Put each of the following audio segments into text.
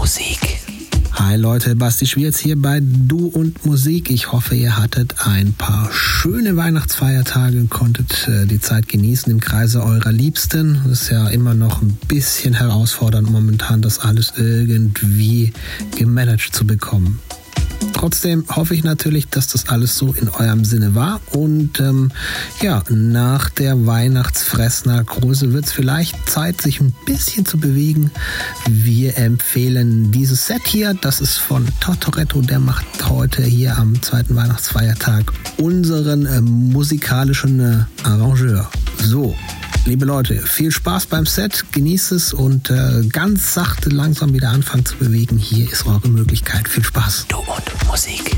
Musik. Hi Leute, Basti Schwierz hier bei Du und Musik. Ich hoffe, ihr hattet ein paar schöne Weihnachtsfeiertage und konntet äh, die Zeit genießen im Kreise eurer Liebsten. Es ist ja immer noch ein bisschen herausfordernd momentan, das alles irgendwie gemanagt zu bekommen. Trotzdem hoffe ich natürlich, dass das alles so in eurem Sinne war. Und ähm, ja, nach der Weihnachtsfressnarkose wird es vielleicht Zeit, sich ein bisschen zu bewegen. Wir empfehlen dieses Set hier. Das ist von Tortoretto. Der macht heute hier am zweiten Weihnachtsfeiertag unseren äh, musikalischen äh, Arrangeur. So, Liebe Leute, viel Spaß beim Set, genießt es und äh, ganz sachte langsam wieder anfangen zu bewegen. Hier ist eure Möglichkeit. Viel Spaß. Du und Musik.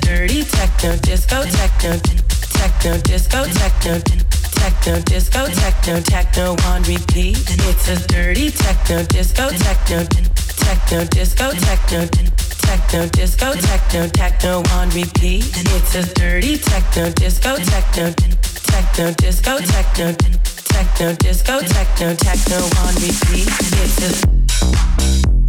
dirty techno disco techno techno disco techno techno disco techno techno on repeat. It's a dirty techno disco techno techno disco techno techno disco techno techno on repeat. It's a dirty techno disco techno techno disco techno techno disco techno techno on repeat. It's a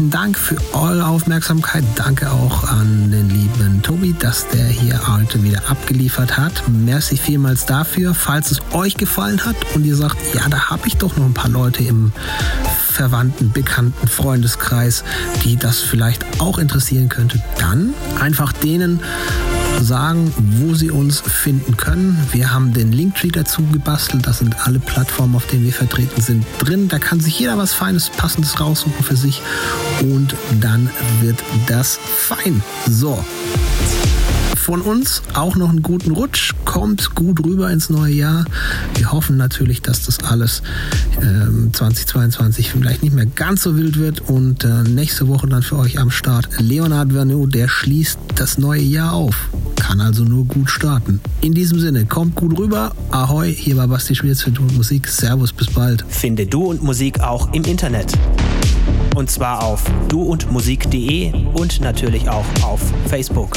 herzlichen Dank für eure Aufmerksamkeit. Danke auch an den lieben Tobi, dass der hier heute wieder abgeliefert hat. Merci vielmals dafür. Falls es euch gefallen hat und ihr sagt, ja, da habe ich doch noch ein paar Leute im Verwandten, Bekannten, Freundeskreis, die das vielleicht auch interessieren könnte, dann einfach denen sagen, wo sie uns finden können. Wir haben den Linktree dazu gebastelt. Da sind alle Plattformen, auf denen wir vertreten sind, drin. Da kann sich jeder was Feines, Passendes raussuchen für sich und dann wird das fein. So von uns auch noch einen guten Rutsch. Kommt gut rüber ins neue Jahr. Wir hoffen natürlich, dass das alles ähm, 2022 vielleicht nicht mehr ganz so wild wird. Und äh, nächste Woche dann für euch am Start Leonard Verneau, der schließt das neue Jahr auf. Kann also nur gut starten. In diesem Sinne, kommt gut rüber. Ahoi, hier war Basti Schwierz für Du und Musik. Servus, bis bald. Finde Du und Musik auch im Internet. Und zwar auf duundmusik.de und natürlich auch auf Facebook.